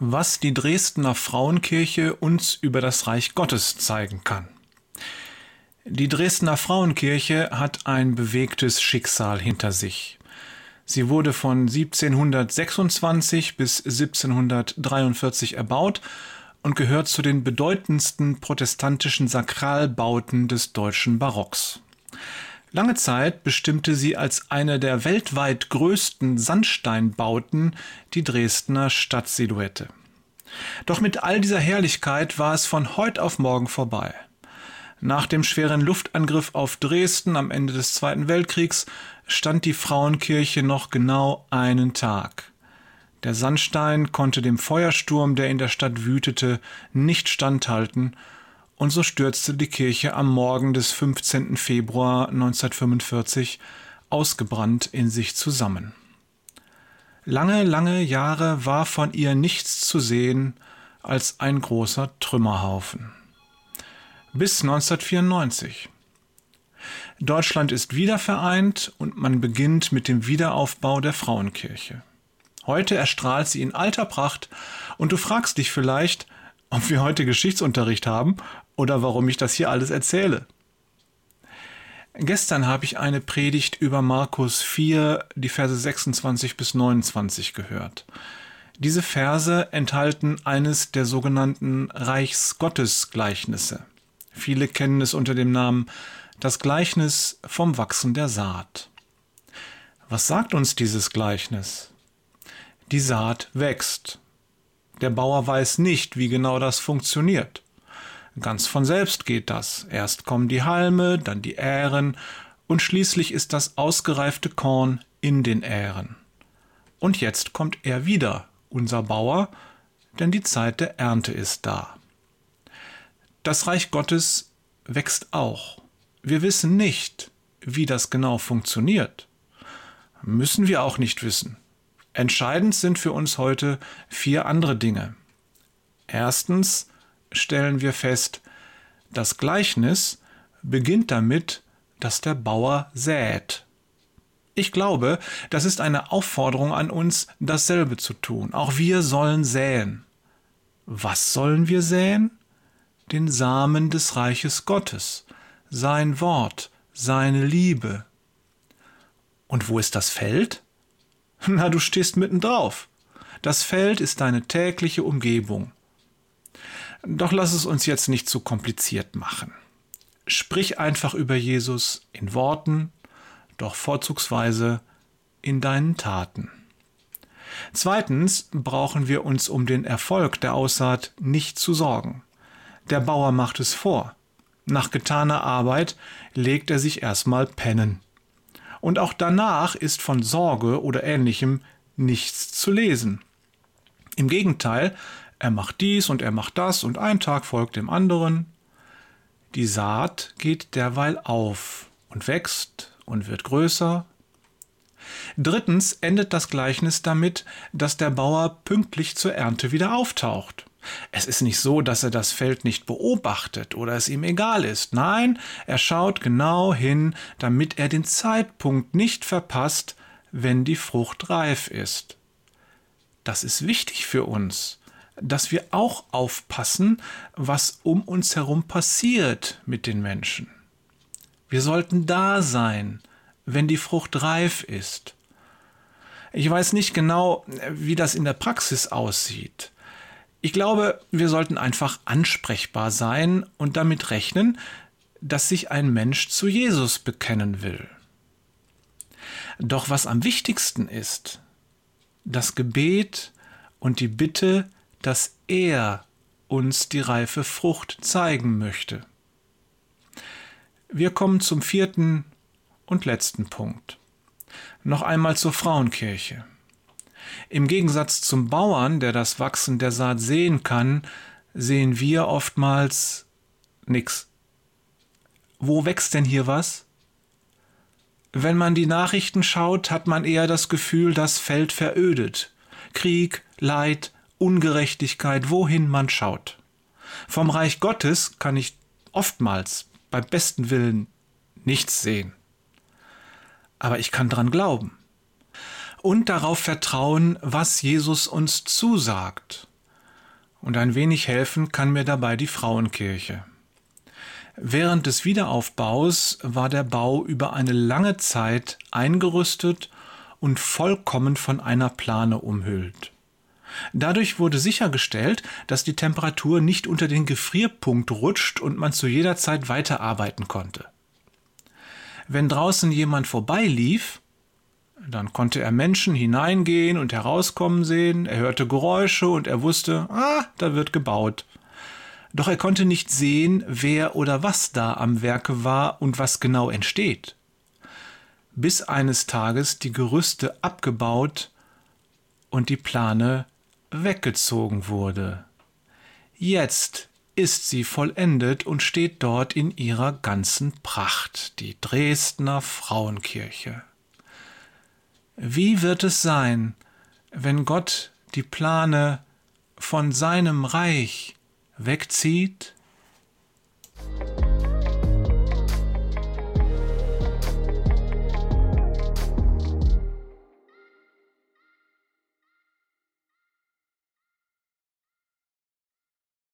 was die Dresdner Frauenkirche uns über das Reich Gottes zeigen kann. Die Dresdner Frauenkirche hat ein bewegtes Schicksal hinter sich. Sie wurde von 1726 bis 1743 erbaut und gehört zu den bedeutendsten protestantischen Sakralbauten des deutschen Barocks. Lange Zeit bestimmte sie als eine der weltweit größten Sandsteinbauten die Dresdner Stadtsilhouette. Doch mit all dieser Herrlichkeit war es von heut auf morgen vorbei. Nach dem schweren Luftangriff auf Dresden am Ende des Zweiten Weltkriegs stand die Frauenkirche noch genau einen Tag. Der Sandstein konnte dem Feuersturm, der in der Stadt wütete, nicht standhalten und so stürzte die Kirche am Morgen des 15. Februar 1945 ausgebrannt in sich zusammen. Lange, lange Jahre war von ihr nichts zu sehen als ein großer Trümmerhaufen. Bis 1994. Deutschland ist wieder vereint und man beginnt mit dem Wiederaufbau der Frauenkirche. Heute erstrahlt sie in alter Pracht und du fragst dich vielleicht, ob wir heute Geschichtsunterricht haben oder warum ich das hier alles erzähle. Gestern habe ich eine Predigt über Markus 4, die Verse 26 bis 29 gehört. Diese Verse enthalten eines der sogenannten Reichsgottesgleichnisse. Viele kennen es unter dem Namen das Gleichnis vom Wachsen der Saat. Was sagt uns dieses Gleichnis? Die Saat wächst. Der Bauer weiß nicht, wie genau das funktioniert. Ganz von selbst geht das. Erst kommen die Halme, dann die Ähren und schließlich ist das ausgereifte Korn in den Ähren. Und jetzt kommt er wieder, unser Bauer, denn die Zeit der Ernte ist da. Das Reich Gottes wächst auch. Wir wissen nicht, wie das genau funktioniert. Müssen wir auch nicht wissen. Entscheidend sind für uns heute vier andere Dinge. Erstens, stellen wir fest, das Gleichnis beginnt damit, dass der Bauer sät. Ich glaube, das ist eine Aufforderung an uns, dasselbe zu tun. Auch wir sollen säen. Was sollen wir säen? Den Samen des Reiches Gottes, sein Wort, seine Liebe. Und wo ist das Feld? Na, du stehst mitten drauf. Das Feld ist deine tägliche Umgebung. Doch lass es uns jetzt nicht zu kompliziert machen. Sprich einfach über Jesus in Worten, doch vorzugsweise in deinen Taten. Zweitens brauchen wir uns um den Erfolg der Aussaat nicht zu sorgen. Der Bauer macht es vor. Nach getaner Arbeit legt er sich erstmal pennen. Und auch danach ist von Sorge oder ähnlichem nichts zu lesen. Im Gegenteil, er macht dies und er macht das und ein Tag folgt dem anderen. Die Saat geht derweil auf und wächst und wird größer. Drittens endet das Gleichnis damit, dass der Bauer pünktlich zur Ernte wieder auftaucht. Es ist nicht so, dass er das Feld nicht beobachtet oder es ihm egal ist. Nein, er schaut genau hin, damit er den Zeitpunkt nicht verpasst, wenn die Frucht reif ist. Das ist wichtig für uns dass wir auch aufpassen, was um uns herum passiert mit den Menschen. Wir sollten da sein, wenn die Frucht reif ist. Ich weiß nicht genau, wie das in der Praxis aussieht. Ich glaube, wir sollten einfach ansprechbar sein und damit rechnen, dass sich ein Mensch zu Jesus bekennen will. Doch was am wichtigsten ist, das Gebet und die Bitte, dass er uns die reife Frucht zeigen möchte. Wir kommen zum vierten und letzten Punkt. Noch einmal zur Frauenkirche. Im Gegensatz zum Bauern, der das Wachsen der Saat sehen kann, sehen wir oftmals nix. Wo wächst denn hier was? Wenn man die Nachrichten schaut, hat man eher das Gefühl, das Feld verödet. Krieg, Leid, Ungerechtigkeit, wohin man schaut. Vom Reich Gottes kann ich oftmals beim besten Willen nichts sehen. Aber ich kann dran glauben und darauf vertrauen, was Jesus uns zusagt. Und ein wenig helfen kann mir dabei die Frauenkirche. Während des Wiederaufbaus war der Bau über eine lange Zeit eingerüstet und vollkommen von einer Plane umhüllt. Dadurch wurde sichergestellt, dass die Temperatur nicht unter den Gefrierpunkt rutscht und man zu jeder Zeit weiterarbeiten konnte. Wenn draußen jemand vorbeilief, dann konnte er Menschen hineingehen und herauskommen sehen, er hörte Geräusche und er wusste, ah, da wird gebaut. Doch er konnte nicht sehen, wer oder was da am Werke war und was genau entsteht. Bis eines Tages die Gerüste abgebaut und die Plane weggezogen wurde. Jetzt ist sie vollendet und steht dort in ihrer ganzen Pracht, die Dresdner Frauenkirche. Wie wird es sein, wenn Gott die Plane von seinem Reich wegzieht?